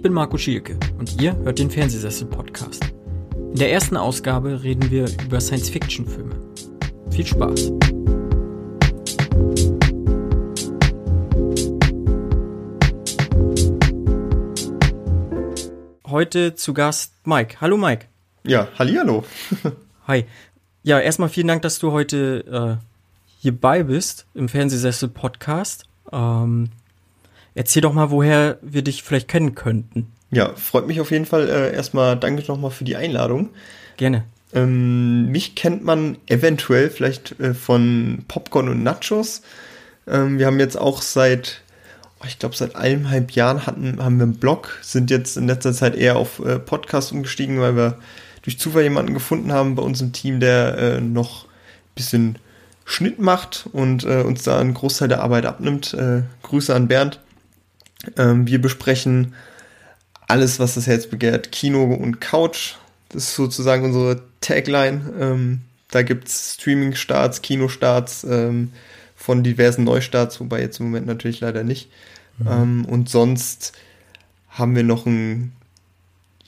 Ich bin Marco Schielke und ihr hört den Fernsehsessel-Podcast. In der ersten Ausgabe reden wir über Science-Fiction-Filme. Viel Spaß! Heute zu Gast Mike. Hallo Mike. Ja, hallihallo. Hi. Ja, erstmal vielen Dank, dass du heute äh, hierbei bist im Fernsehsessel-Podcast. Ähm, erzähl doch mal, woher wir dich vielleicht kennen könnten. Ja, freut mich auf jeden Fall. Äh, erstmal danke nochmal für die Einladung. Gerne. Ähm, mich kennt man eventuell vielleicht äh, von Popcorn und Nachos. Ähm, wir haben jetzt auch seit, oh, ich glaube, seit eineinhalb Jahren hatten, haben wir einen Blog, sind jetzt in letzter Zeit eher auf äh, Podcast umgestiegen, weil wir durch Zufall jemanden gefunden haben bei uns im Team, der äh, noch ein bisschen Schnitt macht und äh, uns da einen Großteil der Arbeit abnimmt. Äh, Grüße an Bernd. Ähm, wir besprechen alles, was das Herz begehrt, Kino und Couch. Das ist sozusagen unsere Tagline. Ähm, da gibt's Streaming-Starts, Kinostarts ähm, von diversen Neustarts, wobei jetzt im Moment natürlich leider nicht. Mhm. Ähm, und sonst haben wir noch ein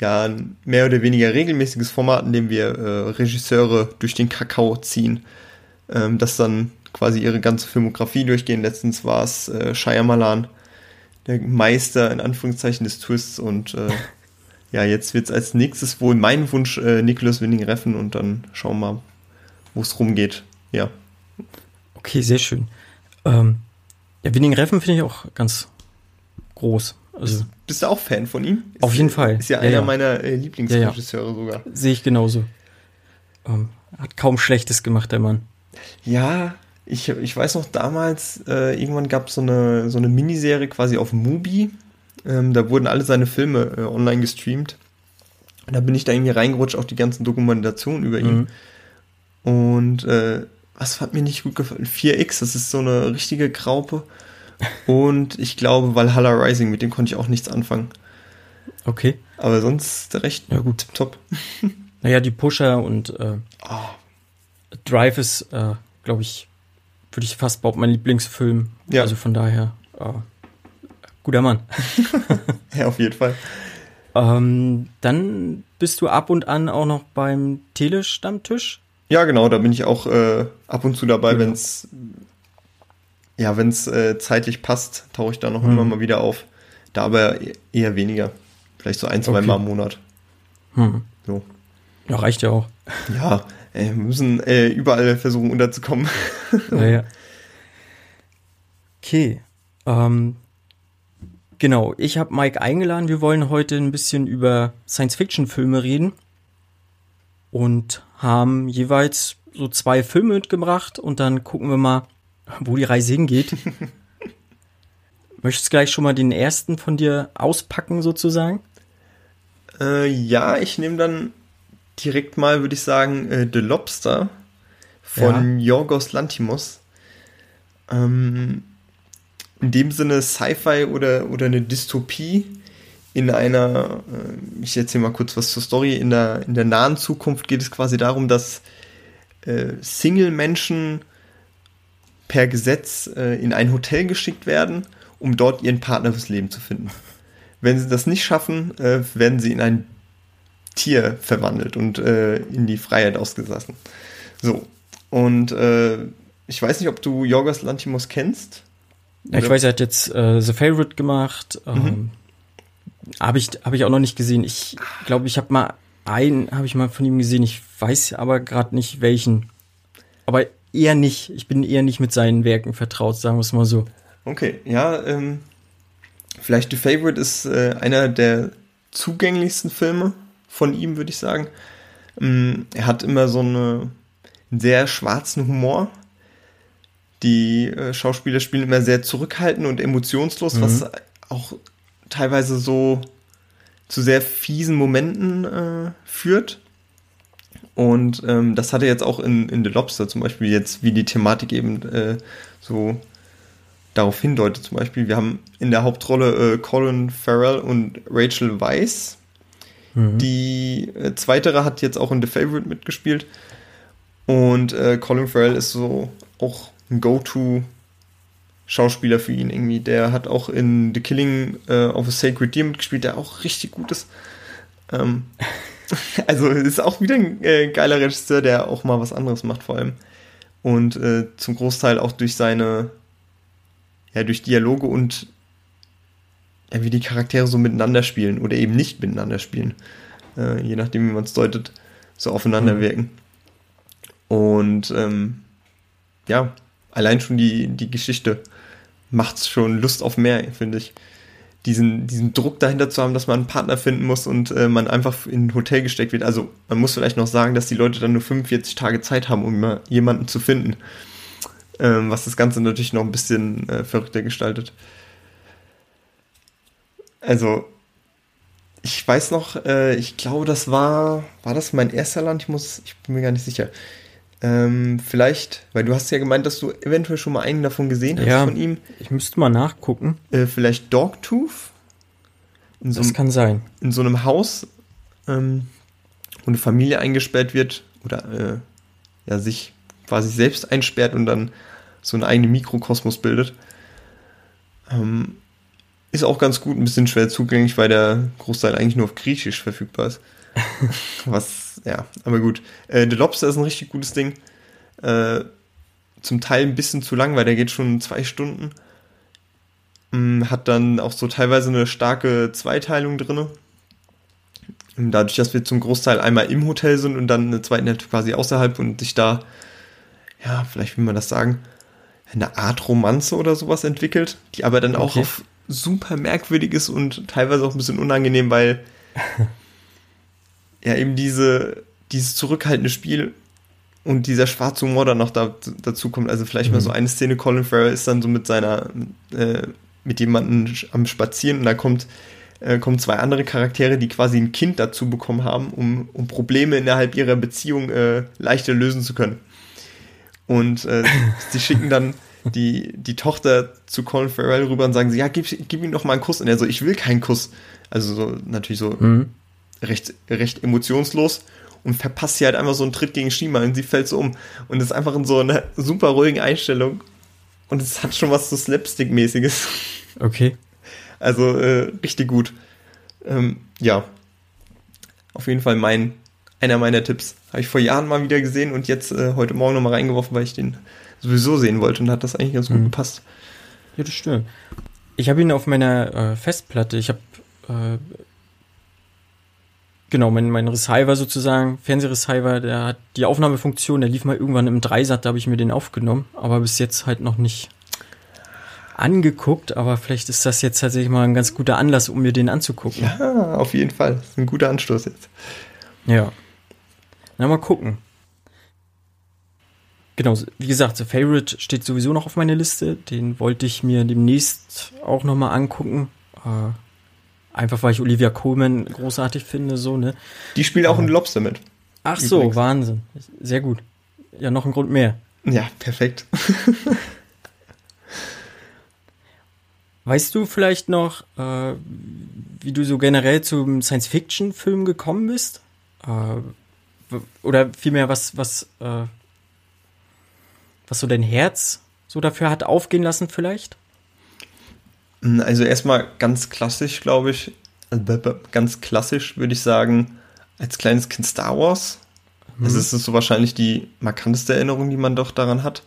ja, ein mehr oder weniger regelmäßiges Format, in dem wir äh, Regisseure durch den Kakao ziehen, ähm, das dann quasi ihre ganze Filmografie durchgehen. Letztens war es äh, Shyamalan, der Meister in Anführungszeichen des Twists und äh, ja, jetzt wird es als nächstes wohl mein Wunsch äh, Nicholas Winning Reffen und dann schauen wir mal, wo es rumgeht. Ja. Okay, sehr schön. Ähm, ja, Winning Reffen finde ich auch ganz groß. Also, bist du auch Fan von ihm? Ist, auf jeden Fall. Ist ja, ja einer ja. meiner äh, Lieblingsregisseure sogar. Sehe ich genauso. Ähm, hat kaum Schlechtes gemacht, der Mann. Ja, ich, ich weiß noch damals, äh, irgendwann gab es so eine, so eine Miniserie quasi auf Mubi. Ähm, da wurden alle seine Filme äh, online gestreamt. Da bin ich da irgendwie reingerutscht, auch die ganzen Dokumentationen über ihn. Mhm. Und äh, was hat mir nicht gut gefallen? 4X, das ist so eine richtige Graupe. Und ich glaube Valhalla Rising, mit dem konnte ich auch nichts anfangen. Okay. Aber sonst recht ja, gut. top. Naja, die Pusher und äh, oh. Drive ist, äh, glaube ich, würde ich fast behaupten, mein Lieblingsfilm. Ja. Also von daher, äh, guter Mann. ja, auf jeden Fall. Ähm, dann bist du ab und an auch noch beim Telestammtisch. Ja, genau, da bin ich auch äh, ab und zu dabei, genau. wenn es ja, wenn es äh, zeitlich passt, tauche ich da noch hm. immer mal wieder auf. Da aber eher weniger. Vielleicht so ein, zwei okay. Mal im Monat. Hm. So. Ja, reicht ja auch. Ja, wir müssen äh, überall versuchen unterzukommen. ja, ja. Okay. Ähm, genau, ich habe Mike eingeladen. Wir wollen heute ein bisschen über Science-Fiction-Filme reden. Und haben jeweils so zwei Filme mitgebracht und dann gucken wir mal, wo die Reise hingeht. Möchtest du gleich schon mal den ersten von dir auspacken, sozusagen? Äh, ja, ich nehme dann direkt mal, würde ich sagen, äh, The Lobster von ja. Yorgos Lantimos. Ähm, in dem Sinne Sci-Fi oder, oder eine Dystopie in einer, äh, ich erzähle mal kurz was zur Story, in der, in der nahen Zukunft geht es quasi darum, dass äh, Single-Menschen per Gesetz äh, in ein Hotel geschickt werden, um dort ihren Partner fürs Leben zu finden. Wenn sie das nicht schaffen, äh, werden sie in ein Tier verwandelt und äh, in die Freiheit ausgesessen. So. Und äh, ich weiß nicht, ob du Jorgos Lantimos kennst. Ja, ich weiß, er hat jetzt äh, The Favorite gemacht. Ähm, mhm. Habe ich, hab ich auch noch nicht gesehen. Ich glaube, ich habe mal einen, habe ich mal von ihm gesehen. Ich weiß aber gerade nicht welchen. Aber eher nicht. Ich bin eher nicht mit seinen Werken vertraut, sagen wir es mal so. Okay, ja, ähm, vielleicht The Favorite ist äh, einer der zugänglichsten Filme von ihm, würde ich sagen. Ähm, er hat immer so eine, einen sehr schwarzen Humor. Die äh, Schauspieler spielen immer sehr zurückhaltend und emotionslos, mhm. was auch teilweise so zu sehr fiesen Momenten äh, führt. Und ähm, das hatte jetzt auch in, in The Lobster zum Beispiel jetzt, wie die Thematik eben äh, so darauf hindeutet. Zum Beispiel, wir haben in der Hauptrolle äh, Colin Farrell und Rachel Weisz. Mhm. Die äh, zweitere hat jetzt auch in The Favorite mitgespielt. Und äh, Colin Farrell ist so auch ein Go-To Schauspieler für ihn irgendwie. Der hat auch in The Killing äh, of a Sacred Deer mitgespielt, der auch richtig gut ist. Ähm, also ist auch wieder ein äh, geiler Regisseur, der auch mal was anderes macht vor allem. Und äh, zum Großteil auch durch seine, ja, durch Dialoge und ja, wie die Charaktere so miteinander spielen oder eben nicht miteinander spielen. Äh, je nachdem, wie man es deutet, so aufeinander mhm. wirken. Und ähm, ja, allein schon die, die Geschichte macht schon Lust auf mehr, finde ich. Diesen, diesen Druck dahinter zu haben, dass man einen Partner finden muss und äh, man einfach in ein Hotel gesteckt wird. Also man muss vielleicht noch sagen, dass die Leute dann nur 45 Tage Zeit haben, um jemanden zu finden. Ähm, was das Ganze natürlich noch ein bisschen äh, verrückter gestaltet. Also, ich weiß noch, äh, ich glaube, das war, war das mein erster Land? Ich muss, ich bin mir gar nicht sicher. Ähm, vielleicht, weil du hast ja gemeint, dass du eventuell schon mal einen davon gesehen hast ja, von ihm. Ich müsste mal nachgucken. Äh, vielleicht Dogtooth? So das kann sein. In so einem Haus, ähm, wo eine Familie eingesperrt wird oder äh, ja, sich quasi selbst einsperrt und dann so einen eigenen Mikrokosmos bildet. Ähm, ist auch ganz gut, ein bisschen schwer zugänglich, weil der Großteil eigentlich nur auf Griechisch verfügbar ist. Was, ja, aber gut. Äh, The Lobster ist ein richtig gutes Ding. Äh, zum Teil ein bisschen zu lang, weil der geht schon zwei Stunden. Ähm, hat dann auch so teilweise eine starke Zweiteilung drin. Dadurch, dass wir zum Großteil einmal im Hotel sind und dann eine zweite Hälfte quasi außerhalb und sich da, ja, vielleicht will man das sagen, eine Art Romanze oder sowas entwickelt, die aber dann okay. auch auf super merkwürdig ist und teilweise auch ein bisschen unangenehm, weil ja eben diese, dieses zurückhaltende Spiel und dieser schwarze Humor dann noch da, dazu kommt. Also vielleicht mhm. mal so eine Szene, Colin Farrell ist dann so mit seiner, äh, mit jemandem am Spazieren und da kommt, äh, kommen zwei andere Charaktere, die quasi ein Kind dazu bekommen haben, um, um Probleme innerhalb ihrer Beziehung äh, leichter lösen zu können. Und äh, sie schicken dann die, die Tochter zu Colin Farrell rüber und sagen sie, ja, gib, gib ihm doch mal einen Kuss. Und er so, ich will keinen Kuss. Also so, natürlich so mhm recht, recht emotionslos und verpasst sie halt einfach so einen Tritt gegen Shima und sie fällt so um. Und ist einfach in so einer super ruhigen Einstellung. Und es hat schon was so Slapstick-mäßiges. Okay. Also äh, richtig gut. Ähm, ja. Auf jeden Fall mein, einer meiner Tipps. Habe ich vor Jahren mal wieder gesehen und jetzt äh, heute Morgen nochmal reingeworfen, weil ich den sowieso sehen wollte und hat das eigentlich ganz gut mhm. gepasst. Ja, das stimmt. Ich habe ihn auf meiner äh, Festplatte, ich habe äh, Genau, mein, mein Receiver sozusagen, Fernsehreceiver, der hat die Aufnahmefunktion, der lief mal irgendwann im Dreisat, da habe ich mir den aufgenommen, aber bis jetzt halt noch nicht angeguckt, aber vielleicht ist das jetzt tatsächlich mal ein ganz guter Anlass, um mir den anzugucken. Ja, auf jeden Fall. Das ist ein guter Anstoß jetzt. Ja. Na, mal gucken. Genau, wie gesagt, The Favorite steht sowieso noch auf meiner Liste. Den wollte ich mir demnächst auch nochmal angucken. Äh, Einfach weil ich Olivia Coleman großartig finde, so, ne? Die spielt auch in Lobster mit. Ach so, Übrigens. Wahnsinn. Sehr gut. Ja, noch ein Grund mehr. Ja, perfekt. weißt du vielleicht noch, äh, wie du so generell zum Science-Fiction-Film gekommen bist? Äh, oder vielmehr, was, was, äh, was so dein Herz so dafür hat aufgehen lassen, vielleicht? Also erstmal ganz klassisch, glaube ich. Also ganz klassisch würde ich sagen, als kleines Kind Star Wars. Mhm. Also es ist so wahrscheinlich die markanteste Erinnerung, die man doch daran hat.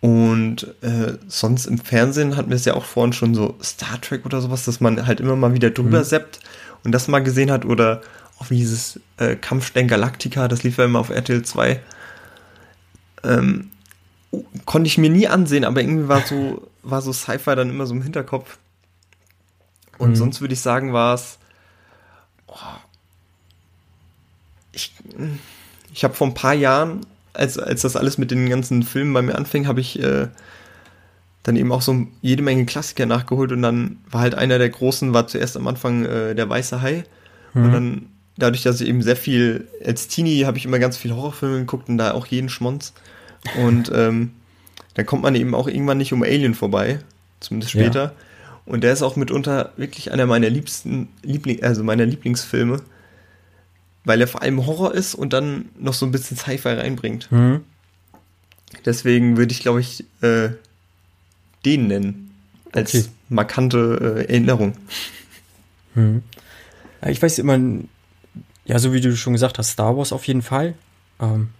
Und äh, sonst im Fernsehen hatten wir es ja auch vorhin schon so Star Trek oder sowas, dass man halt immer mal wieder drüber mhm. seppt und das mal gesehen hat. Oder auch wie dieses äh, Kampfstern Galactica, das lief ja immer auf RTL 2. Ähm, konnte ich mir nie ansehen, aber irgendwie war so war so Sci-Fi dann immer so im Hinterkopf. Und mhm. sonst würde ich sagen, war es. Oh, ich ich habe vor ein paar Jahren, als, als das alles mit den ganzen Filmen bei mir anfing, habe ich äh, dann eben auch so jede Menge Klassiker nachgeholt und dann war halt einer der großen, war zuerst am Anfang äh, der Weiße Hai. Mhm. Und dann, dadurch, dass ich eben sehr viel, als Teenie habe ich immer ganz viel Horrorfilme geguckt und da auch jeden Schmonz. Und ähm, dann kommt man eben auch irgendwann nicht um Alien vorbei, zumindest später. Ja. Und der ist auch mitunter wirklich einer meiner liebsten, Liebling, also meiner Lieblingsfilme, weil er vor allem Horror ist und dann noch so ein bisschen Sci-Fi reinbringt. Mhm. Deswegen würde ich, glaube ich, äh, den nennen. Als okay. markante äh, Erinnerung. Hm. Ja, ich weiß immer, ja, so wie du schon gesagt hast, Star Wars auf jeden Fall. Ähm,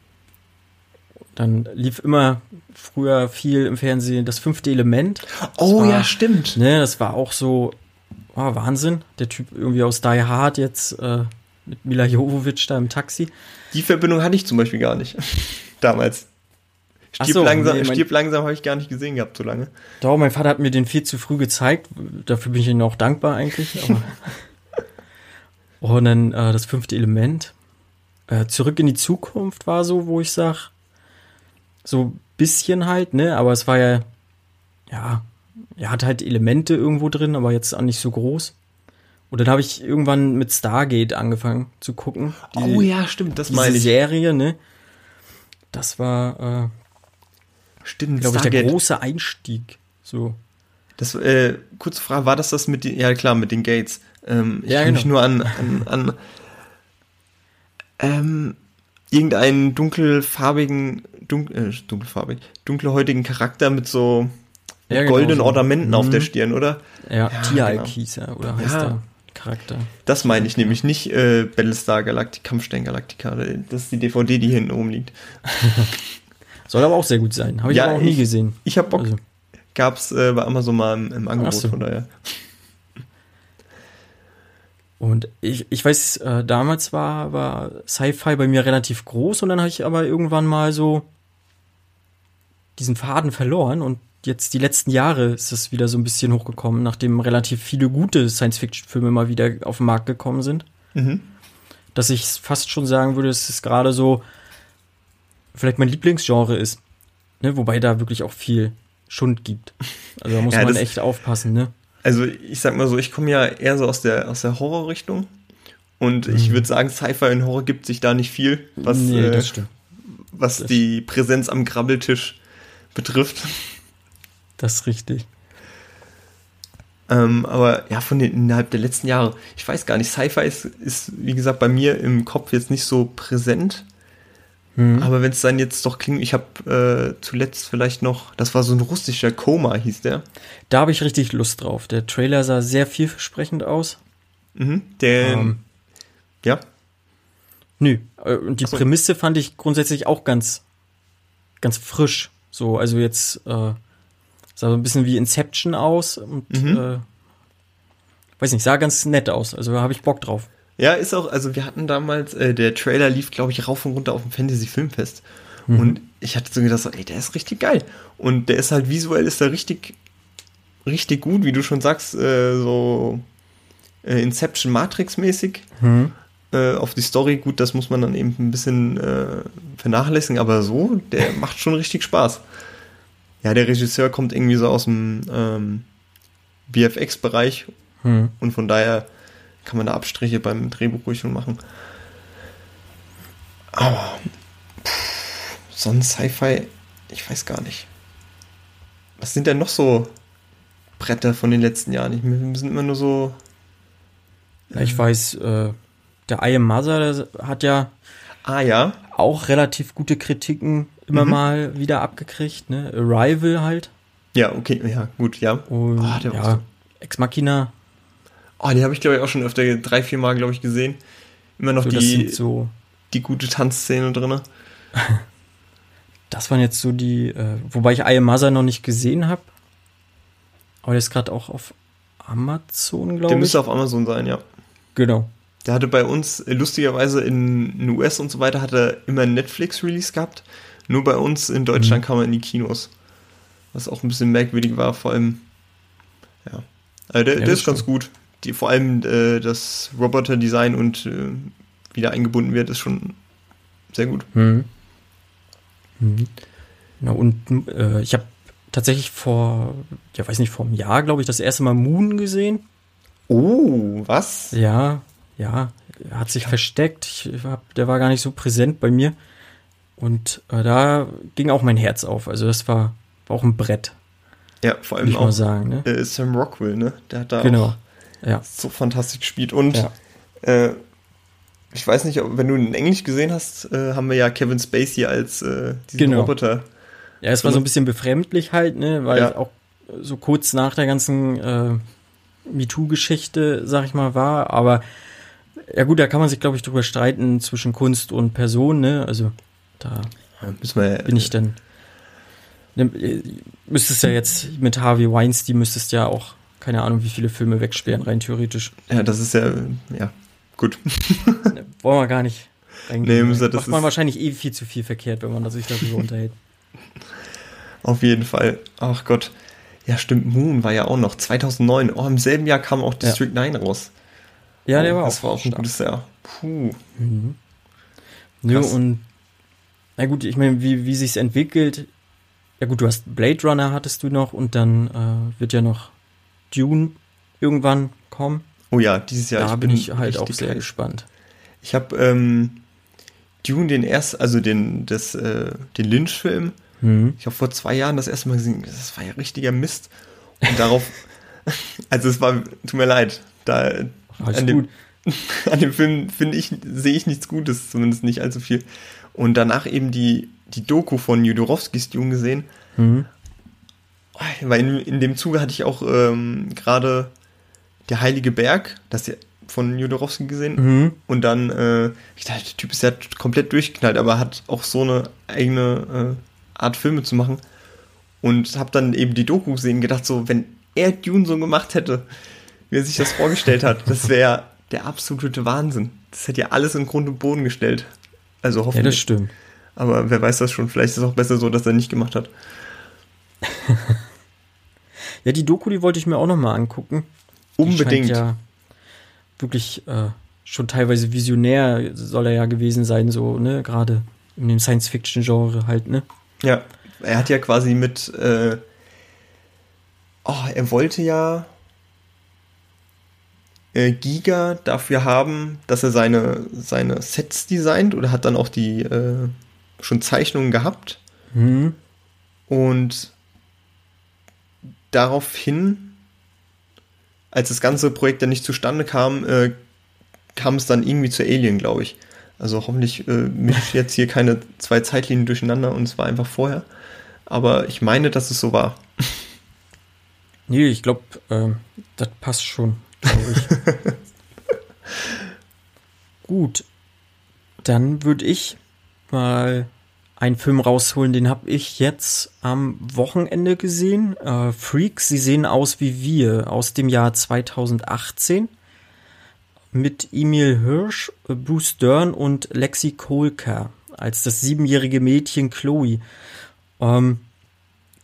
dann lief immer früher viel im Fernsehen das fünfte Element. Das oh war, ja, stimmt. Ne, das war auch so oh, Wahnsinn. Der Typ irgendwie aus Die Hard jetzt äh, mit Mila Jovovich da im Taxi. Die Verbindung hatte ich zum Beispiel gar nicht damals. Stirb so, langsam, nee, stirb langsam habe ich gar nicht gesehen gehabt so lange. Doch, mein Vater hat mir den viel zu früh gezeigt. Dafür bin ich ihm auch dankbar eigentlich. Und dann äh, das fünfte Element. Äh, Zurück in die Zukunft war so, wo ich sag, so bisschen halt, ne? Aber es war ja, ja, er hat halt Elemente irgendwo drin, aber jetzt auch nicht so groß. Und dann habe ich irgendwann mit Stargate angefangen zu gucken. Die, oh ja, stimmt, das meine ich. Serie, ne? Das war, äh, stimmt, glaube ich, der große Einstieg. So. Das, äh, kurze Frage, war das das mit den, ja klar, mit den Gates. Ähm, ich ja, kann genau. mich nur an, an, an ähm, irgendeinen dunkelfarbigen, dunkel, äh, dunkelfarbig, dunkelhäutigen Charakter mit so ja, genau, goldenen so. Ornamenten mhm. auf der mhm. Stirn, oder? Ja, ja Tialk genau. hieß er, oder heißt ja. der Charakter. Das meine ich nämlich, nicht äh, Battlestar Galactic, Kampfstein Galactica. Das ist die DVD, die hinten oben liegt. Soll aber auch sehr gut sein. Habe ich ja, aber auch nie gesehen. Ich habe Bock. Also. Gab's äh, bei Amazon mal im, im Angebot, so. von daher. Und ich, ich weiß, äh, damals war, war Sci-Fi bei mir relativ groß und dann habe ich aber irgendwann mal so diesen Faden verloren und jetzt die letzten Jahre ist es wieder so ein bisschen hochgekommen, nachdem relativ viele gute Science-Fiction-Filme mal wieder auf den Markt gekommen sind. Mhm. Dass ich fast schon sagen würde, dass es gerade so vielleicht mein Lieblingsgenre ist. Ne? Wobei da wirklich auch viel Schund gibt. Also da muss ja, man echt aufpassen, ne? Also ich sag mal so, ich komme ja eher so aus der, aus der Horrorrichtung. Und mhm. ich würde sagen, Sci-Fi und Horror gibt sich da nicht viel, was, nee, äh, was das die Präsenz am Grabbeltisch betrifft. Das ist richtig. Ähm, aber ja, von den innerhalb der letzten Jahre, ich weiß gar nicht, Sci-Fi ist, ist, wie gesagt, bei mir im Kopf jetzt nicht so präsent. Mhm. Aber wenn es dann jetzt doch klingt, ich habe äh, zuletzt vielleicht noch, das war so ein russischer Koma, hieß der. Da habe ich richtig Lust drauf. Der Trailer sah sehr vielversprechend aus. Mhm, der, ähm, ja. Nö, äh, und die so. Prämisse fand ich grundsätzlich auch ganz, ganz frisch. So, also jetzt äh, sah so ein bisschen wie Inception aus und mhm. äh, weiß nicht, sah ganz nett aus. Also da habe ich Bock drauf. Ja, ist auch, also wir hatten damals, äh, der Trailer lief, glaube ich, rauf und runter auf dem Fantasy-Filmfest. Mhm. Und ich hatte so gedacht, so, ey, der ist richtig geil. Und der ist halt visuell, ist er richtig, richtig gut, wie du schon sagst, äh, so äh, Inception Matrix-mäßig. Mhm. Äh, auf die Story, gut, das muss man dann eben ein bisschen äh, vernachlässigen, aber so, der macht schon richtig Spaß. Ja, der Regisseur kommt irgendwie so aus dem ähm, VFX-Bereich mhm. und von daher kann man da Abstriche beim Drehbuch ruhig schon machen. Aber pff, sonst Sci-Fi, ich weiß gar nicht. Was sind denn noch so Bretter von den letzten Jahren? Wir sind immer nur so. Ja, ich weiß, äh, der I Am Mother hat ja, ah, ja auch relativ gute Kritiken immer mhm. mal wieder abgekriegt. Ne? Arrival halt. Ja, okay, ja, gut, ja. Und oh, ja, Ex Machina Oh, die habe ich, glaube ich, auch schon öfter drei, vier Mal, glaube ich, gesehen. Immer noch so, die, so die gute Tanzszene drin. das waren jetzt so die, äh, wobei ich Mother noch nicht gesehen habe. Aber der ist gerade auch auf Amazon, glaube ich. Der müsste auf Amazon sein, ja. Genau. Der hatte bei uns, äh, lustigerweise in den US und so weiter, hat er immer einen Netflix-Release gehabt. Nur bei uns in Deutschland mhm. kam er in die Kinos. Was auch ein bisschen merkwürdig war, vor allem, ja. Also der, ja, der ist ganz gut die, vor allem äh, das Roboter-Design und äh, wie da eingebunden wird, ist schon sehr gut. Mhm. Mhm. Ja, und äh, ich habe tatsächlich vor, ja weiß nicht, vor einem Jahr, glaube ich, das erste Mal Moon gesehen. Oh, was? Ja, ja, er hat sich ja. versteckt. Ich hab, der war gar nicht so präsent bei mir. Und äh, da ging auch mein Herz auf. Also das war, war auch ein Brett. Ja, vor allem auch sagen, ne? äh, Sam Rockwell, ne? Der hat da genau. auch ja. so fantastisch gespielt. Und ja. äh, ich weiß nicht, wenn du ihn in Englisch gesehen hast, äh, haben wir ja Kevin Spacey als äh, diesen genau. Roboter. Ja, es war so ein bisschen befremdlich halt, ne, weil ja. auch so kurz nach der ganzen äh, MeToo-Geschichte, sag ich mal, war. Aber ja gut, da kann man sich, glaube ich, drüber streiten zwischen Kunst und Person, ne? Also da wir, bin ich dann. Ne, müsstest ja jetzt mit Harvey Weinstein müsstest ja auch keine Ahnung, wie viele Filme wegsperren, rein theoretisch. Ja, das ist ja, ja, gut. Ne, wollen wir gar nicht. Nee, das macht man wahrscheinlich eh viel zu viel verkehrt, wenn man sich darüber unterhält. Auf jeden Fall. Ach Gott. Ja, stimmt. Moon war ja auch noch 2009. Oh, im selben Jahr kam auch District ja. 9 raus. Ja, der war das auch. Das war auch ein gutes Jahr. Puh. Mhm. Nö, und na gut, ich meine, wie, wie sich's entwickelt. Ja gut, du hast Blade Runner hattest du noch und dann äh, wird ja noch Dune irgendwann kommen. Oh ja, dieses Jahr. Da ich bin ich halt auch sehr gespannt. Ich habe ähm, Dune den erst, also den, das, äh, den Lynch-Film, mhm. ich habe vor zwei Jahren das erste Mal gesehen, das war ja richtiger Mist. Und darauf, also es war, tut mir leid, da Alles an dem, an dem Film finde ich, sehe ich nichts Gutes, zumindest nicht allzu viel. Und danach eben die, die Doku von Jodorowskis Dune gesehen. Mhm. Weil in, in dem Zuge hatte ich auch ähm, gerade der Heilige Berg, das ja von Jodorowsky gesehen. Mhm. Und dann, äh, ich dachte, der Typ ist ja komplett durchgeknallt, aber hat auch so eine eigene äh, Art Filme zu machen. Und habe dann eben die Doku gesehen und gedacht, so, wenn er Dune so gemacht hätte, wie er sich das vorgestellt hat, das wäre der absolute Wahnsinn. Das hätte ja alles in Grund und Boden gestellt. Also hoffentlich. Ja, das stimmt. Aber wer weiß das schon. Vielleicht ist es auch besser so, dass er nicht gemacht hat. ja, die Doku, die wollte ich mir auch noch mal angucken. Unbedingt. ja wirklich äh, schon teilweise visionär soll er ja gewesen sein, so, ne, gerade in dem Science-Fiction-Genre halt, ne? Ja, er hat ja quasi mit, äh, oh, er wollte ja äh, Giga dafür haben, dass er seine, seine Sets designt oder hat dann auch die äh, schon Zeichnungen gehabt. Mhm. Und daraufhin als das ganze Projekt dann nicht zustande kam, äh, kam es dann irgendwie zu Alien, glaube ich. Also hoffentlich äh, mische jetzt hier keine zwei Zeitlinien durcheinander und es war einfach vorher. Aber ich meine, dass es so war. Nee, ich glaube, äh, das passt schon, glaube ich. Gut, dann würde ich mal einen Film rausholen, den habe ich jetzt am Wochenende gesehen. Äh, Freaks, sie sehen aus wie wir, aus dem Jahr 2018. Mit Emil Hirsch, Bruce Dern und Lexi Kolker als das siebenjährige Mädchen Chloe. Ähm,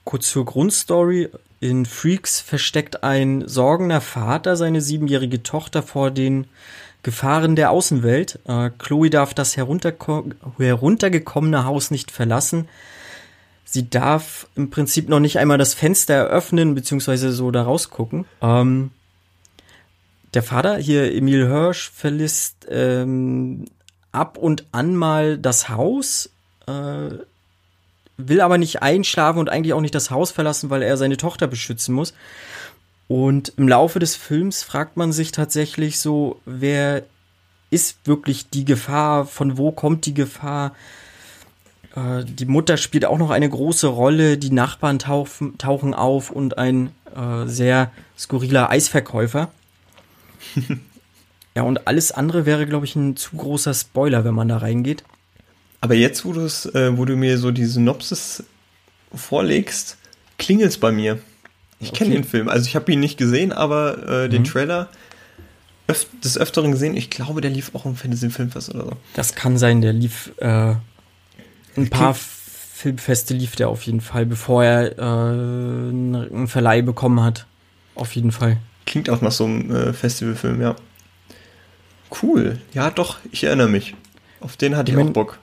kurz zur Grundstory. In Freaks versteckt ein sorgender Vater seine siebenjährige Tochter vor den Gefahren der Außenwelt. Äh, Chloe darf das heruntergekommene Haus nicht verlassen. Sie darf im Prinzip noch nicht einmal das Fenster eröffnen, beziehungsweise so da rausgucken. Ähm, der Vater, hier Emil Hirsch, verlässt ähm, ab und an mal das Haus, äh, will aber nicht einschlafen und eigentlich auch nicht das Haus verlassen, weil er seine Tochter beschützen muss. Und im Laufe des Films fragt man sich tatsächlich so, wer ist wirklich die Gefahr, von wo kommt die Gefahr? Äh, die Mutter spielt auch noch eine große Rolle, die Nachbarn tauchen, tauchen auf und ein äh, sehr skurriler Eisverkäufer. ja, und alles andere wäre, glaube ich, ein zu großer Spoiler, wenn man da reingeht. Aber jetzt, wo, äh, wo du mir so die Synopsis vorlegst, klingelt es bei mir. Ich okay. kenne den Film. Also ich habe ihn nicht gesehen, aber äh, den mhm. Trailer öf des Öfteren gesehen. Ich glaube, der lief auch im Fantasy Filmfest oder so. Das kann sein, der lief äh, ein paar Filmfeste lief der auf jeden Fall, bevor er äh, einen Verleih bekommen hat. Auf jeden Fall. Klingt auch nach so einem äh, Festivalfilm, ja. Cool. Ja, doch, ich erinnere mich. Auf den hatte ich, ich mein, auch Bock.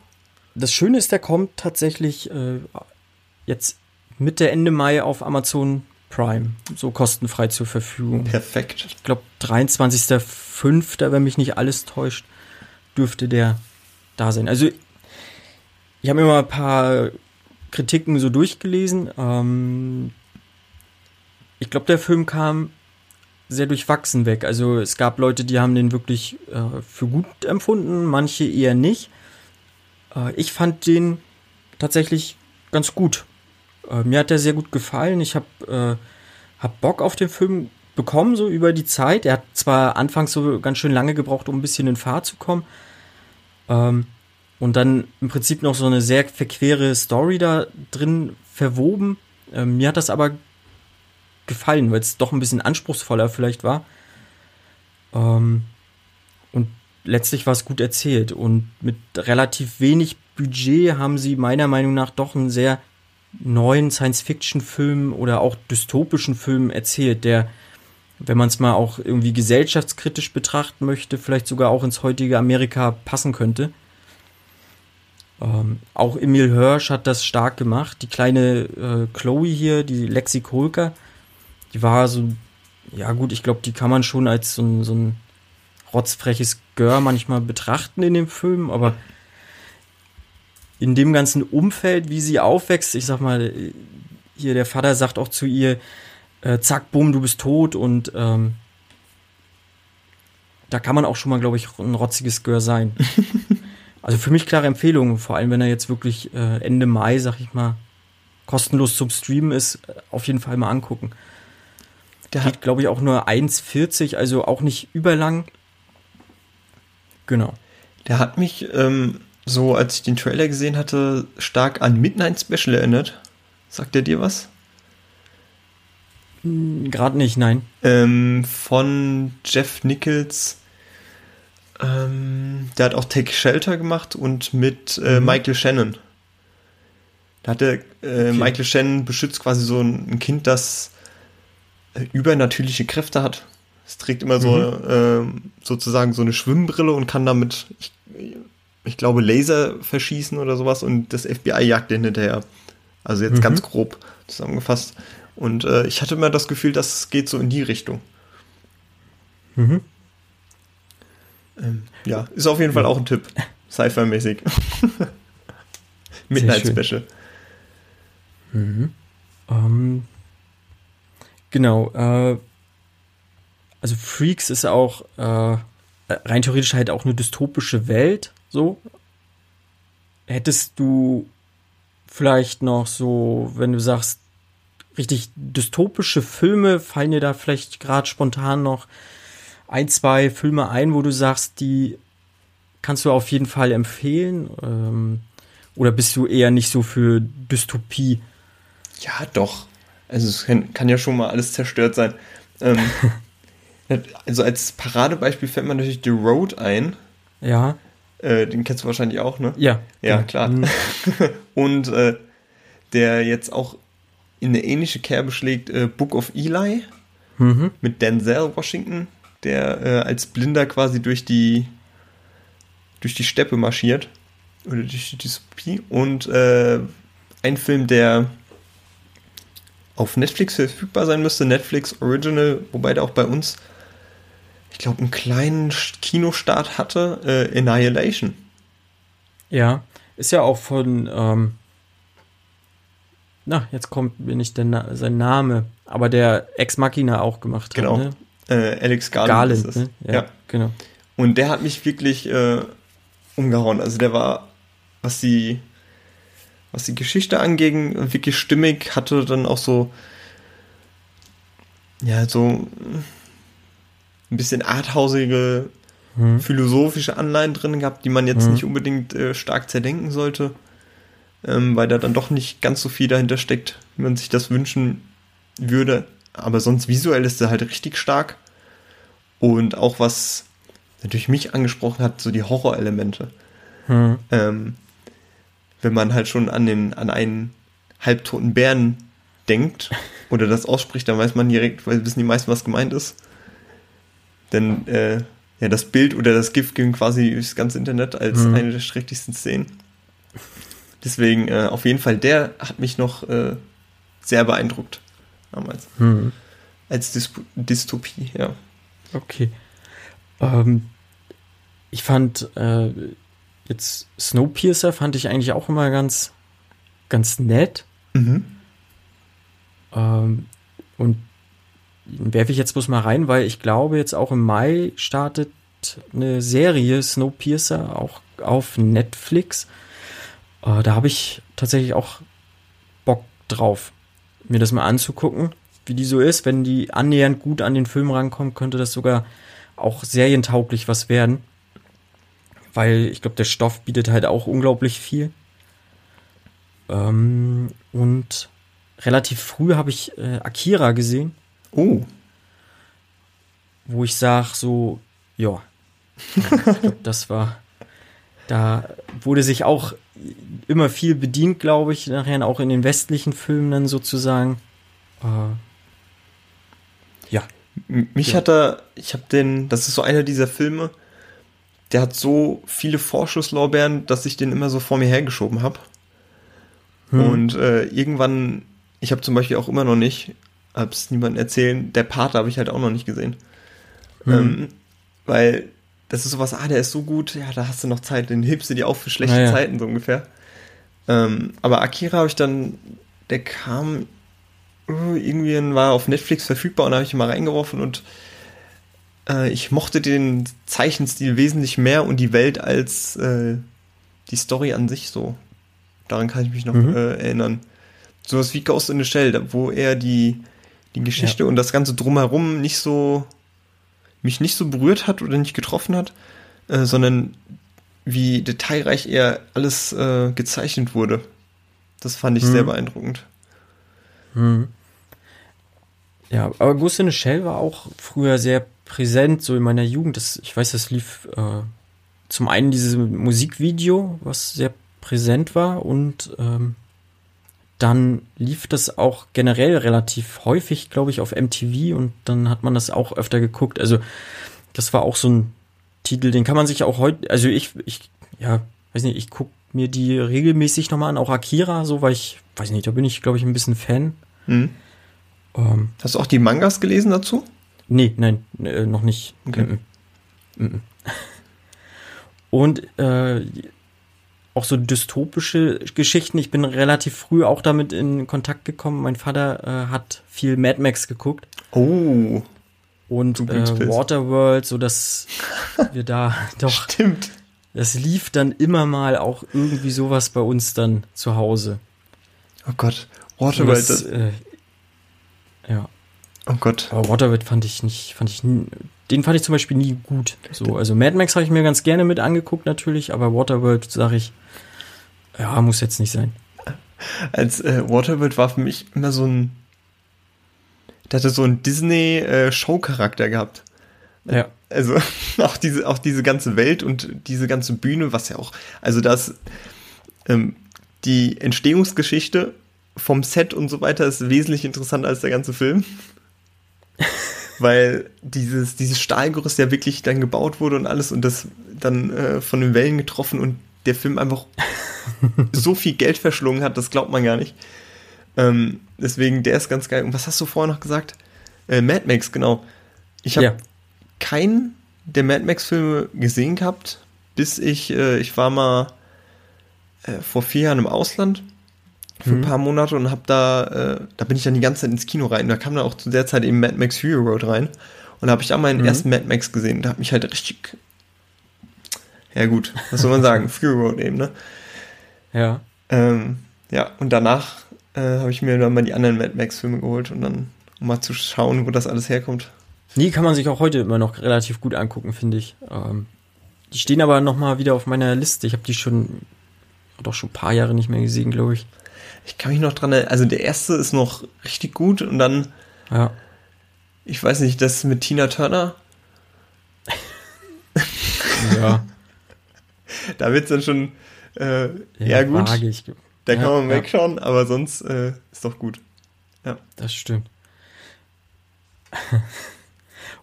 Das Schöne ist, der kommt tatsächlich äh, jetzt Mitte, Ende Mai auf Amazon Prime so kostenfrei zur Verfügung. Perfekt. Ich glaube, 23.05., wenn mich nicht alles täuscht, dürfte der da sein. Also, ich habe mir mal ein paar Kritiken so durchgelesen. Ähm, ich glaube, der Film kam sehr durchwachsen weg. Also es gab Leute, die haben den wirklich äh, für gut empfunden, manche eher nicht. Äh, ich fand den tatsächlich ganz gut. Äh, mir hat der sehr gut gefallen. Ich habe äh, hab Bock auf den Film bekommen, so über die Zeit. Er hat zwar anfangs so ganz schön lange gebraucht, um ein bisschen in Fahrt zu kommen. Ähm, und dann im Prinzip noch so eine sehr verquere Story da drin verwoben. Ähm, mir hat das aber gefallen, weil es doch ein bisschen anspruchsvoller vielleicht war. Ähm, und letztlich war es gut erzählt. Und mit relativ wenig Budget haben sie meiner Meinung nach doch einen sehr neuen Science-Fiction-Film oder auch dystopischen Film erzählt, der, wenn man es mal auch irgendwie gesellschaftskritisch betrachten möchte, vielleicht sogar auch ins heutige Amerika passen könnte. Ähm, auch Emil Hirsch hat das stark gemacht. Die kleine äh, Chloe hier, die Lexi Kolker, die war so, ja gut, ich glaube, die kann man schon als so so ein rotzfreches Gör manchmal betrachten in dem Film, aber in dem ganzen Umfeld, wie sie aufwächst, ich sag mal, hier der Vater sagt auch zu ihr, äh, zack, bumm, du bist tot und ähm, da kann man auch schon mal, glaube ich, ein rotziges Gör sein. also für mich klare Empfehlung, vor allem wenn er jetzt wirklich äh, Ende Mai, sag ich mal, kostenlos zum Streamen ist, äh, auf jeden Fall mal angucken. Der geht, glaube ich, auch nur 1,40, also auch nicht überlang. Genau. Der hat mich ähm, so, als ich den Trailer gesehen hatte, stark an Midnight Special erinnert. Sagt er dir was? Hm, Gerade nicht, nein. Ähm, von Jeff Nichols. Ähm, der hat auch Take Shelter gemacht und mit äh, mhm. Michael Shannon. Da hat der äh, okay. Michael Shannon beschützt quasi so ein, ein Kind, das äh, übernatürliche Kräfte hat. Es trägt immer so mhm. äh, sozusagen so eine Schwimmbrille und kann damit, ich, ich, glaube, Laser verschießen oder sowas und das FBI jagt den hinterher. Also jetzt mhm. ganz grob zusammengefasst. Und äh, ich hatte immer das Gefühl, das geht so in die Richtung. Mhm. Ähm, ja, ist auf jeden Fall auch ein Tipp. Sci-Fi-mäßig. Midnight Special. Mhm. Ähm, genau. Äh, also Freaks ist auch äh, rein theoretisch halt auch eine dystopische Welt. So hättest du vielleicht noch so, wenn du sagst, richtig dystopische Filme, fallen dir da vielleicht gerade spontan noch ein, zwei Filme ein, wo du sagst, die kannst du auf jeden Fall empfehlen? Ähm, oder bist du eher nicht so für Dystopie? Ja, doch. Also es kann, kann ja schon mal alles zerstört sein. Ähm, also als Paradebeispiel fällt mir natürlich The Road ein. Ja. Äh, den kennst du wahrscheinlich auch, ne? Ja. Ja, klar. Mhm. Und äh, der jetzt auch in eine ähnliche Kerbe schlägt, äh, Book of Eli mhm. mit Denzel Washington, der äh, als Blinder quasi durch die durch die Steppe marschiert oder durch die Dystopie und äh, ein Film, der auf Netflix verfügbar sein müsste, Netflix Original, wobei der auch bei uns, ich glaube, einen kleinen Kinostart hatte, äh, Annihilation. Ja, ist ja auch von, ähm, na, jetzt kommt mir nicht Na sein Name, aber der Ex Machina auch gemacht genau. hat. Genau. Ne? Äh, Alex Garland. Garland ne? ja, ja, genau. Und der hat mich wirklich äh, umgehauen. Also der war, was die was die Geschichte angeht, wirklich stimmig, hatte dann auch so, ja, so ein bisschen arthausige, hm. philosophische Anleihen drin gehabt, die man jetzt hm. nicht unbedingt äh, stark zerdenken sollte, ähm, weil da dann doch nicht ganz so viel dahinter steckt, wie man sich das wünschen würde. Aber sonst visuell ist er halt richtig stark. Und auch was natürlich mich angesprochen hat, so die Horrorelemente. Hm. Ähm, wenn man halt schon an den, an einen halbtoten Bären denkt oder das ausspricht, dann weiß man direkt, weil wissen die meisten, was gemeint ist. Denn äh, ja, das Bild oder das GIF ging quasi durchs ganze Internet als mhm. eine der schrecklichsten Szenen. Deswegen äh, auf jeden Fall, der hat mich noch äh, sehr beeindruckt damals. Mhm. Als Dysp Dystopie, ja. Okay. Ähm, ich fand äh, Jetzt Snowpiercer fand ich eigentlich auch immer ganz, ganz nett. Mhm. Ähm, und werfe ich jetzt bloß mal rein, weil ich glaube, jetzt auch im Mai startet eine Serie Snowpiercer auch auf Netflix. Äh, da habe ich tatsächlich auch Bock drauf, mir das mal anzugucken. wie die so ist. Wenn die annähernd gut an den Film rankommt, könnte das sogar auch serientauglich was werden. Weil ich glaube, der Stoff bietet halt auch unglaublich viel. Ähm, und relativ früh habe ich äh, Akira gesehen. Oh. Wo ich sage, so, ja. das war. Da wurde sich auch immer viel bedient, glaube ich, nachher auch in den westlichen Filmen dann sozusagen. Äh, ja. Mich ja. hat er, ich habe den, das ist so einer dieser Filme, der hat so viele Vorschusslorbeeren, dass ich den immer so vor mir hergeschoben habe. Hm. Und äh, irgendwann, ich habe zum Beispiel auch immer noch nicht, hab's niemandem erzählen, der Pate habe ich halt auch noch nicht gesehen. Hm. Ähm, weil das ist sowas, ah, der ist so gut, ja, da hast du noch Zeit, den hebst du dir auf für schlechte naja. Zeiten, so ungefähr. Ähm, aber Akira habe ich dann, der kam uh, irgendwie war auf Netflix verfügbar und habe ich ihn mal reingeworfen und äh, ich mochte den Zeichenstil wesentlich mehr und die Welt als äh, die Story an sich so. Daran kann ich mich noch mhm. äh, erinnern. Sowas wie Ghost in the Shell, wo er die, die Geschichte ja. und das Ganze drumherum nicht so, mich nicht so berührt hat oder nicht getroffen hat, äh, sondern wie detailreich er alles äh, gezeichnet wurde. Das fand ich mhm. sehr beeindruckend. Mhm. Ja, aber Ghost in the Shell war auch früher sehr präsent, so in meiner Jugend. Das, ich weiß, das lief äh, zum einen dieses Musikvideo, was sehr präsent war und ähm, dann lief das auch generell relativ häufig, glaube ich, auf MTV und dann hat man das auch öfter geguckt. Also das war auch so ein Titel, den kann man sich auch heute, also ich, ich, ja, weiß nicht, ich gucke mir die regelmäßig nochmal an, auch Akira, so, weil ich, weiß nicht, da bin ich, glaube ich, ein bisschen Fan. Mhm. Ähm, Hast du auch die Mangas gelesen dazu? Nee, nein, äh, noch nicht. Okay. Mm -mm. Und äh, auch so dystopische Geschichten. Ich bin relativ früh auch damit in Kontakt gekommen. Mein Vater äh, hat viel Mad Max geguckt. Oh. Und äh, Waterworld, so dass wir da doch. Stimmt. Das lief dann immer mal auch irgendwie sowas bei uns dann zu Hause. Oh Gott, Waterworld. Das, äh, ja. Oh Gott. Aber Waterworld fand ich nicht, fand ich, den fand ich zum Beispiel nie gut. So, also Mad Max habe ich mir ganz gerne mit angeguckt natürlich, aber Waterworld sage ich, ja, muss jetzt nicht sein. Als äh, Waterworld war für mich immer so ein, der hatte so einen Disney-Show-Charakter äh, gehabt. Ja. Also auch diese, auch diese ganze Welt und diese ganze Bühne, was ja auch, also das, ähm, die Entstehungsgeschichte vom Set und so weiter ist wesentlich interessanter als der ganze Film. Weil dieses, dieses Stahlgerüst ja wirklich dann gebaut wurde und alles und das dann äh, von den Wellen getroffen und der Film einfach so viel Geld verschlungen hat, das glaubt man gar nicht. Ähm, deswegen, der ist ganz geil. Und was hast du vorher noch gesagt? Äh, Mad Max, genau. Ich habe ja. keinen der Mad Max-Filme gesehen gehabt, bis ich, äh, ich war mal äh, vor vier Jahren im Ausland für mhm. ein paar Monate und habe da, äh, da bin ich dann die ganze Zeit ins Kino rein. Da kam dann auch zu der Zeit eben Mad Max Fury Road rein. Und da habe ich da meinen mhm. ersten Mad Max gesehen. Da hat mich halt richtig. Ja, gut, was soll man sagen? Fury Road eben, ne? Ja. Ähm, ja, und danach äh, habe ich mir dann mal die anderen Mad Max-Filme geholt und dann, um mal zu schauen, wo das alles herkommt. Die kann man sich auch heute immer noch relativ gut angucken, finde ich. Ähm, die stehen aber noch mal wieder auf meiner Liste. Ich habe die schon, doch schon ein paar Jahre nicht mehr gesehen, glaube ich ich kann mich noch dran erinnern, also der erste ist noch richtig gut und dann, ja. ich weiß nicht, das mit Tina Turner. ja. da wird es dann schon äh, ja, gut. Vagig. Da ja, kann man wegschauen, ja. aber sonst äh, ist doch gut. Ja. Das stimmt.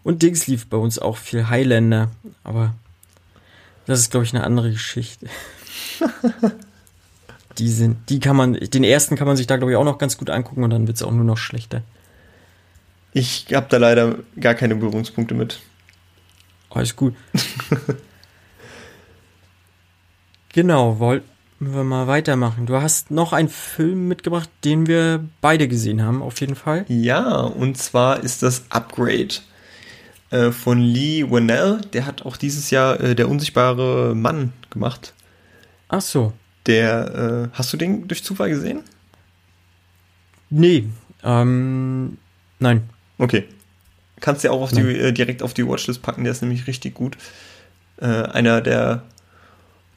Und Dings lief bei uns auch viel Highlander, aber das ist, glaube ich, eine andere Geschichte. die sind, die kann man, den ersten kann man sich da, glaube ich, auch noch ganz gut angucken und dann wird es auch nur noch schlechter. Ich habe da leider gar keine Berührungspunkte mit. Alles gut. genau, wollten wir mal weitermachen. Du hast noch einen Film mitgebracht, den wir beide gesehen haben, auf jeden Fall. Ja, und zwar ist das Upgrade äh, von Lee Whannell. Der hat auch dieses Jahr äh, Der unsichtbare Mann gemacht. Ach so. Der, äh, hast du den durch Zufall gesehen? Nee. Ähm, Nein. Okay. Kannst du ja auch auf die, direkt auf die Watchlist packen, der ist nämlich richtig gut. Einer der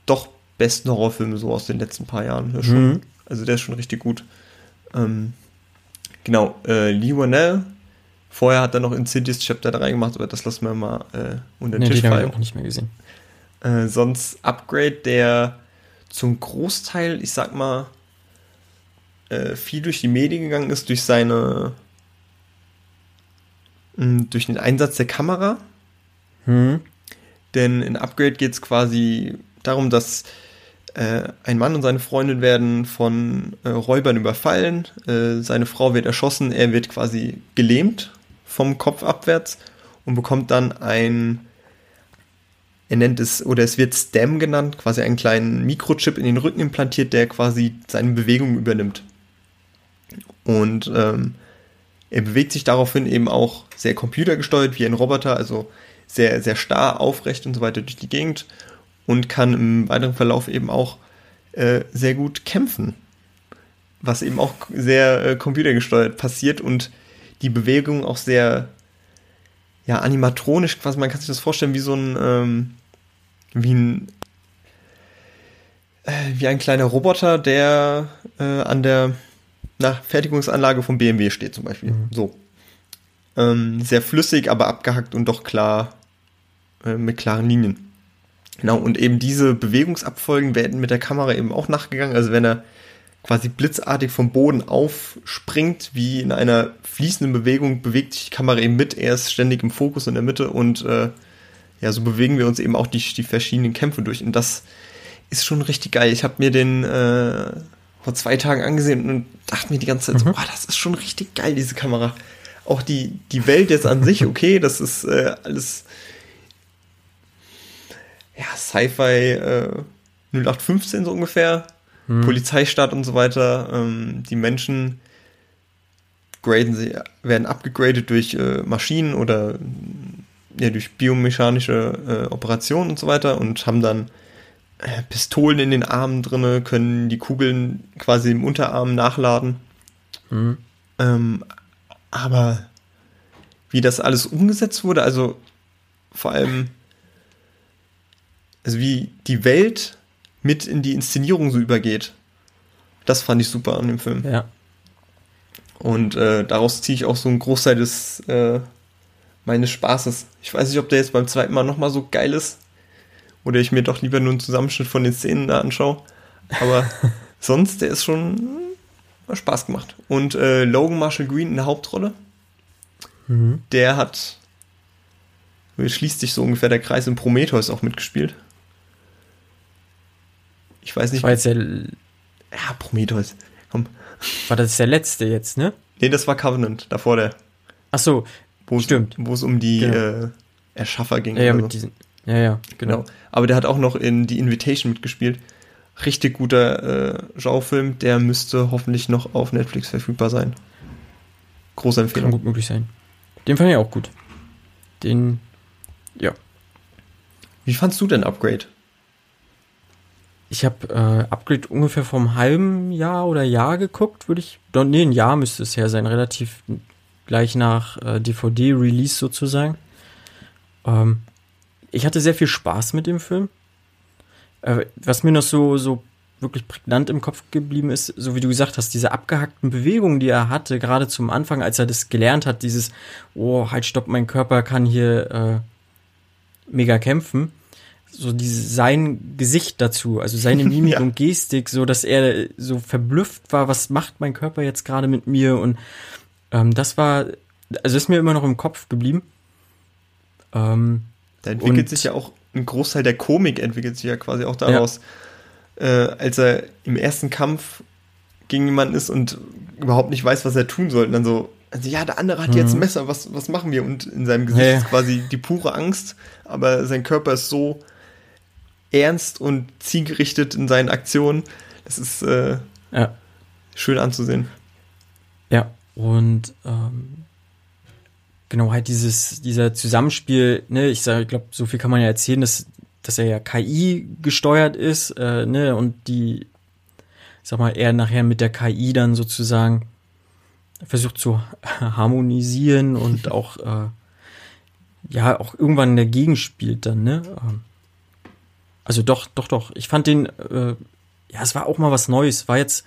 doch besten Horrorfilme so aus den letzten paar Jahren. Ja, schon. Mhm. Also der ist schon richtig gut. Ähm, genau, äh, Lee Wanell. Vorher hat er noch Insidious Chapter 3 gemacht, aber das lassen wir mal äh, unter den nee, Tisch fallen. ich auch nicht mehr gesehen. Äh, sonst Upgrade, der zum Großteil, ich sag mal, äh, viel durch die Medien gegangen ist, durch seine mh, durch den Einsatz der Kamera. Hm. Denn in Upgrade geht es quasi darum, dass äh, ein Mann und seine Freundin werden von äh, Räubern überfallen. Äh, seine Frau wird erschossen, er wird quasi gelähmt vom Kopf abwärts und bekommt dann ein, er nennt es, oder es wird Stem genannt, quasi einen kleinen Mikrochip in den Rücken implantiert, der quasi seine Bewegungen übernimmt. Und ähm, er bewegt sich daraufhin eben auch sehr computergesteuert wie ein Roboter, also sehr, sehr starr, aufrecht und so weiter durch die Gegend und kann im weiteren Verlauf eben auch äh, sehr gut kämpfen. Was eben auch sehr äh, computergesteuert passiert und die Bewegung auch sehr ja, animatronisch, quasi, man kann sich das vorstellen wie so ein, ähm, wie ein, äh, wie ein kleiner Roboter, der äh, an der na, Fertigungsanlage vom BMW steht zum Beispiel. Mhm. So. Ähm, sehr flüssig, aber abgehackt und doch klar äh, mit klaren Linien. Genau, und eben diese Bewegungsabfolgen werden mit der Kamera eben auch nachgegangen. Also wenn er quasi blitzartig vom Boden aufspringt, wie in einer fließenden Bewegung, bewegt sich die Kamera eben mit. Er ist ständig im Fokus in der Mitte und äh, ja, so bewegen wir uns eben auch die, die verschiedenen Kämpfe durch. Und das ist schon richtig geil. Ich habe mir den äh, vor zwei Tagen angesehen und dachte mir die ganze Zeit mhm. so, boah, das ist schon richtig geil, diese Kamera. Auch die, die Welt jetzt an sich, okay, das ist äh, alles ja, Sci-Fi äh, 0815 so ungefähr. Mhm. Polizeistaat und so weiter. Ähm, die Menschen graden sie, werden abgegradet durch äh, Maschinen oder ja, durch biomechanische äh, Operationen und so weiter und haben dann äh, Pistolen in den Armen drinne, können die Kugeln quasi im Unterarm nachladen. Mhm. Ähm, aber wie das alles umgesetzt wurde, also vor allem, also wie die Welt mit in die Inszenierung so übergeht, das fand ich super an dem Film. Ja. Und äh, daraus ziehe ich auch so einen Großteil des äh, meines Spaßes. Ich weiß nicht, ob der jetzt beim zweiten Mal nochmal so geil ist, oder ich mir doch lieber nur einen Zusammenschnitt von den Szenen da anschaue. Aber sonst, der ist schon Spaß gemacht. Und äh, Logan Marshall Green in der Hauptrolle, mhm. der hat, schließt sich so ungefähr der Kreis in Prometheus auch mitgespielt. Ich weiß nicht. Das war jetzt der, ja, Prometheus. Komm. War das der letzte jetzt, ne? Nee, das war Covenant, davor der. Ach so, stimmt. Wo es um die genau. äh, Erschaffer ging. Ja, ja mit so. diesen, ja, ja, genau. genau. Aber der hat auch noch in The Invitation mitgespielt. Richtig guter äh, Genrefilm, der müsste hoffentlich noch auf Netflix verfügbar sein. Große Empfehlung. Kann gut möglich sein. Den fand ich auch gut. Den, ja. Wie fandst du denn Upgrade? Ich habe äh, Upgrade ungefähr vom halben Jahr oder Jahr geguckt, würde ich. Nee, ein Jahr müsste es her sein, relativ gleich nach äh, DVD-Release sozusagen. Ähm, ich hatte sehr viel Spaß mit dem Film. Äh, was mir noch so, so wirklich prägnant im Kopf geblieben ist, so wie du gesagt hast, diese abgehackten Bewegungen, die er hatte, gerade zum Anfang, als er das gelernt hat, dieses, oh, halt, stopp, mein Körper kann hier äh, mega kämpfen. So diese, sein Gesicht dazu, also seine Mimik ja. und Gestik, so dass er so verblüfft war, was macht mein Körper jetzt gerade mit mir und ähm, das war, also ist mir immer noch im Kopf geblieben. Ähm, da entwickelt und sich ja auch ein Großteil der Komik entwickelt sich ja quasi auch daraus, ja. äh, als er im ersten Kampf gegen jemanden ist und überhaupt nicht weiß, was er tun soll. Und dann so, also ja, der andere hat mhm. jetzt ein Messer, was, was machen wir? Und in seinem Gesicht ja. ist quasi die pure Angst, aber sein Körper ist so ernst und zielgerichtet in seinen Aktionen. Das ist äh, ja. schön anzusehen. Ja, und ähm, genau halt dieses, dieser Zusammenspiel, ne, ich sage, ich glaube, so viel kann man ja erzählen, dass, dass er ja KI gesteuert ist, äh, ne, und die, sag mal, er nachher mit der KI dann sozusagen versucht zu harmonisieren und auch äh, ja auch irgendwann dagegen spielt dann, ne? Ähm, also doch, doch, doch. Ich fand den, äh, ja, es war auch mal was Neues. War jetzt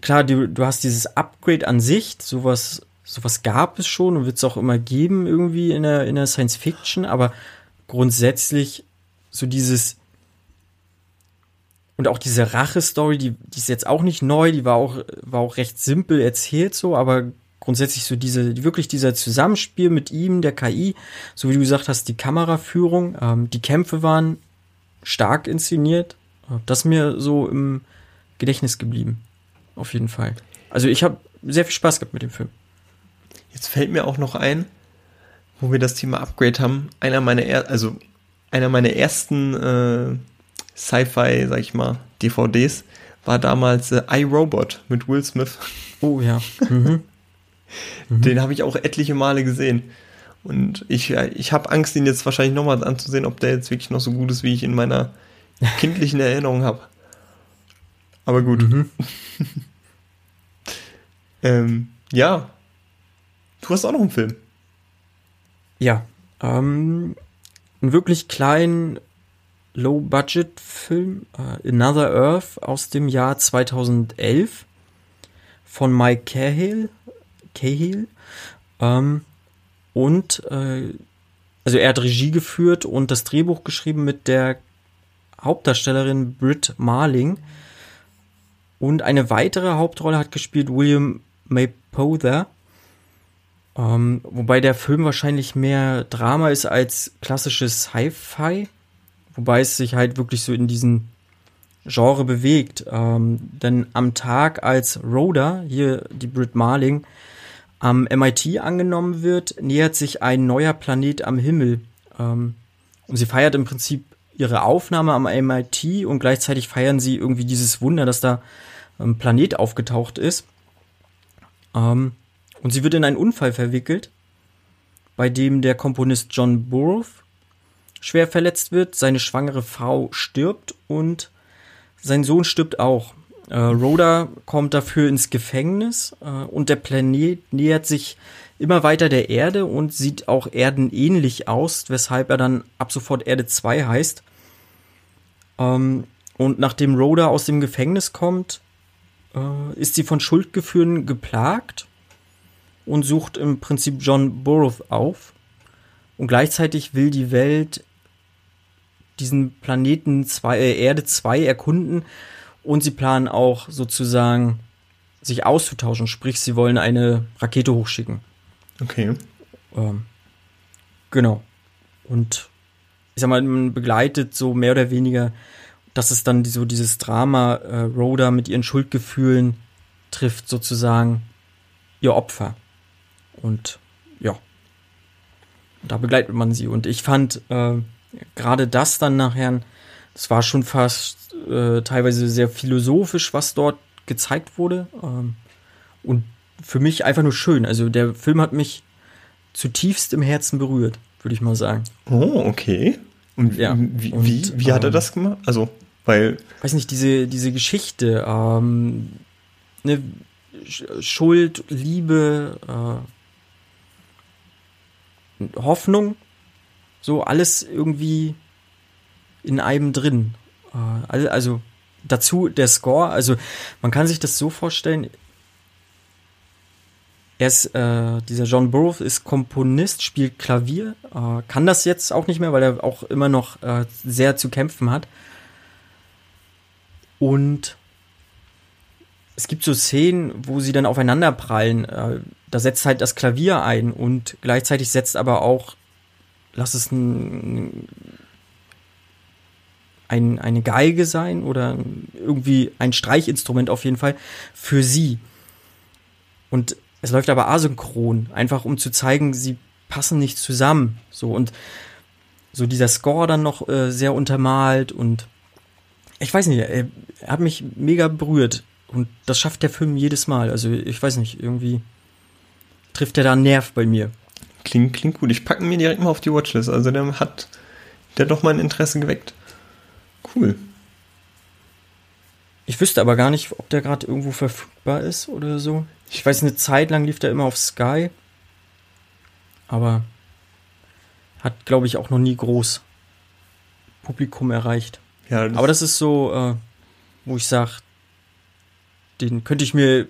klar, du, du hast dieses Upgrade an sich, sowas, sowas gab es schon und wird es auch immer geben irgendwie in der in der Science Fiction, aber grundsätzlich so dieses und auch diese Rache-Story, die, die ist jetzt auch nicht neu, die war auch, war auch recht simpel erzählt so, aber grundsätzlich so diese, wirklich dieser Zusammenspiel mit ihm, der KI, so wie du gesagt hast, die Kameraführung, ähm, die Kämpfe waren stark inszeniert. Das ist mir so im Gedächtnis geblieben. Auf jeden Fall. Also ich habe sehr viel Spaß gehabt mit dem Film. Jetzt fällt mir auch noch ein, wo wir das Thema Upgrade haben, einer meiner, er also einer meiner ersten äh, Sci-Fi, sag ich mal, DVDs war damals äh, iRobot mit Will Smith. Oh ja. Mhm. Mhm. Den habe ich auch etliche Male gesehen. Und ich, ich habe Angst, ihn jetzt wahrscheinlich nochmal anzusehen, ob der jetzt wirklich noch so gut ist, wie ich in meiner kindlichen Erinnerung habe. Aber gut. Mhm. ähm, ja. Du hast auch noch einen Film. Ja. Ähm, einen wirklich kleinen Low-Budget-Film, uh, Another Earth aus dem Jahr 2011 von Mike Cahill. Cahill. Ähm, und äh, also er hat Regie geführt und das Drehbuch geschrieben mit der Hauptdarstellerin Britt Marling. Und eine weitere Hauptrolle hat gespielt William Mapother. Ähm, wobei der Film wahrscheinlich mehr Drama ist als klassisches Sci-Fi. Wobei es sich halt wirklich so in diesen Genre bewegt. Ähm, denn am Tag, als Rhoda, hier die Britt Marling, am MIT angenommen wird, nähert sich ein neuer Planet am Himmel. Ähm, und sie feiert im Prinzip ihre Aufnahme am MIT und gleichzeitig feiern sie irgendwie dieses Wunder, dass da ein Planet aufgetaucht ist. Ähm, und sie wird in einen Unfall verwickelt, bei dem der Komponist John Burroughs schwer verletzt wird, seine schwangere Frau stirbt und sein Sohn stirbt auch. Äh, Rhoda kommt dafür ins Gefängnis äh, und der Planet nähert sich immer weiter der Erde und sieht auch erdenähnlich aus, weshalb er dann ab sofort Erde 2 heißt. Ähm, und nachdem Rhoda aus dem Gefängnis kommt, äh, ist sie von Schuldgefühlen geplagt und sucht im Prinzip John Burroughs auf. Und gleichzeitig will die Welt diesen Planeten zwei, äh, Erde 2 erkunden und sie planen auch sozusagen sich auszutauschen, sprich, sie wollen eine Rakete hochschicken. Okay. Ähm, genau. Und ich sag mal, man begleitet so mehr oder weniger, dass es dann so dieses Drama äh, Rhoda mit ihren Schuldgefühlen trifft sozusagen ihr Opfer. Und ja, da begleitet man sie. Und ich fand äh, gerade das dann nachher, es war schon fast äh, teilweise sehr philosophisch, was dort gezeigt wurde. Ähm, und für mich einfach nur schön. Also der Film hat mich zutiefst im Herzen berührt, würde ich mal sagen. Oh, okay. Und ja. wie, und, wie, wie hat er ähm, das gemacht? Also, weil. Weiß nicht, diese, diese Geschichte, ähm, ne, Schuld, Liebe, äh, Hoffnung, so alles irgendwie in einem drin. Äh, also dazu der Score, also man kann sich das so vorstellen, er ist, äh, dieser John Burroughs ist Komponist, spielt Klavier, äh, kann das jetzt auch nicht mehr, weil er auch immer noch äh, sehr zu kämpfen hat. Und es gibt so Szenen, wo sie dann aufeinander prallen. Äh, da setzt halt das Klavier ein und gleichzeitig setzt aber auch, lass es ein ein, eine Geige sein oder irgendwie ein Streichinstrument auf jeden Fall für sie. Und es läuft aber asynchron, einfach um zu zeigen, sie passen nicht zusammen. So und so dieser Score dann noch äh, sehr untermalt und ich weiß nicht, er, er hat mich mega berührt und das schafft der Film jedes Mal. Also ich weiß nicht, irgendwie trifft er da einen Nerv bei mir. Klingt, klingt gut. Ich packe mir direkt mal auf die Watchlist. Also der hat der doch mein Interesse geweckt. Cool. Ich wüsste aber gar nicht, ob der gerade irgendwo verfügbar ist oder so. Ich weiß, eine Zeit lang lief der immer auf Sky. Aber hat, glaube ich, auch noch nie groß Publikum erreicht. Ja, das aber das ist so, äh, wo ich sage, den könnte ich mir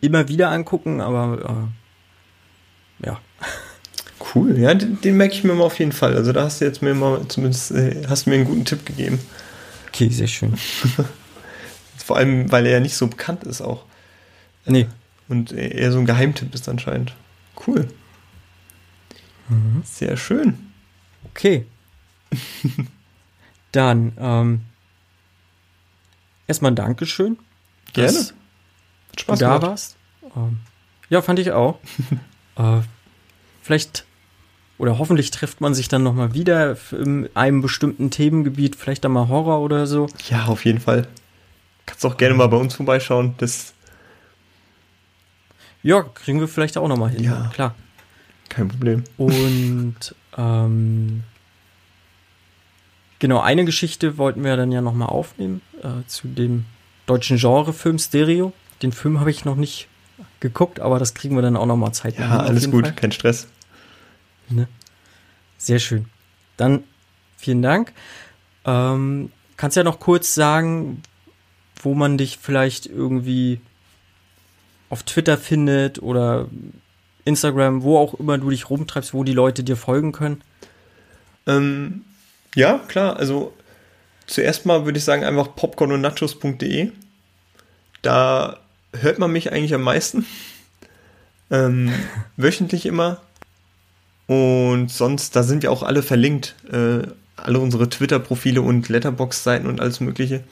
immer wieder angucken, aber äh, ja. Cool, ja, den, den, merke ich mir mal auf jeden Fall. Also da hast du jetzt mir mal zumindest äh, hast mir einen guten Tipp gegeben. Okay, sehr schön. Vor allem, weil er ja nicht so bekannt ist auch. Nee. Und eher so ein Geheimtipp ist anscheinend. Cool. Mhm. Sehr schön. Okay. Dann ähm, erstmal ein Dankeschön. Gerne. Dass Spaß du da warst. Ähm, ja, fand ich auch. äh, vielleicht oder hoffentlich trifft man sich dann nochmal wieder in einem bestimmten Themengebiet, vielleicht dann mal Horror oder so. Ja, auf jeden Fall. Kannst auch gerne mal bei uns vorbeischauen. Das ja, kriegen wir vielleicht auch nochmal hin. Ja, klar. Kein Problem. Und ähm, genau, eine Geschichte wollten wir dann ja nochmal aufnehmen äh, zu dem deutschen Genrefilm Stereo. Den Film habe ich noch nicht geguckt, aber das kriegen wir dann auch nochmal Zeit. Ja, alles gut, Fall. kein Stress. Ne? Sehr schön. Dann vielen Dank. Ähm, kannst ja noch kurz sagen, wo man dich vielleicht irgendwie auf Twitter findet oder Instagram, wo auch immer du dich rumtreibst, wo die Leute dir folgen können? Ähm, ja, klar. Also zuerst mal würde ich sagen einfach popcorn und nachos.de. Da hört man mich eigentlich am meisten. Ähm, wöchentlich immer. Und sonst, da sind wir auch alle verlinkt. Äh, alle unsere Twitter-Profile und Letterbox-Seiten und alles Mögliche.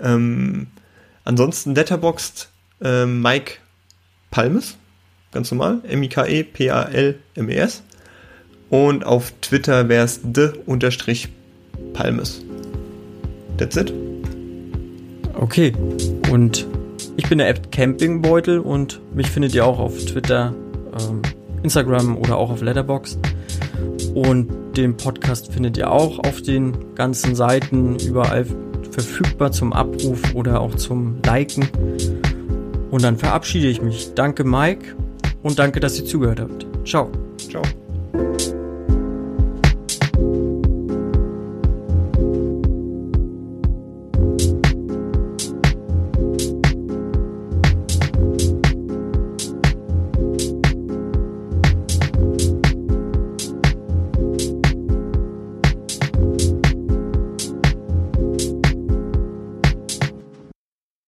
Ähm, ansonsten Letterboxd äh, Mike Palmes, ganz normal, M-I-K-E-P-A-L-M-E-S. Und auf Twitter wäre es the-palmes. That's it. Okay. Und ich bin der App Campingbeutel und mich findet ihr auch auf Twitter, ähm, Instagram oder auch auf Letterboxd. Und den Podcast findet ihr auch auf den ganzen Seiten überall verfügbar zum Abruf oder auch zum Liken. Und dann verabschiede ich mich. Danke Mike und danke, dass ihr zugehört habt. Ciao. Ciao.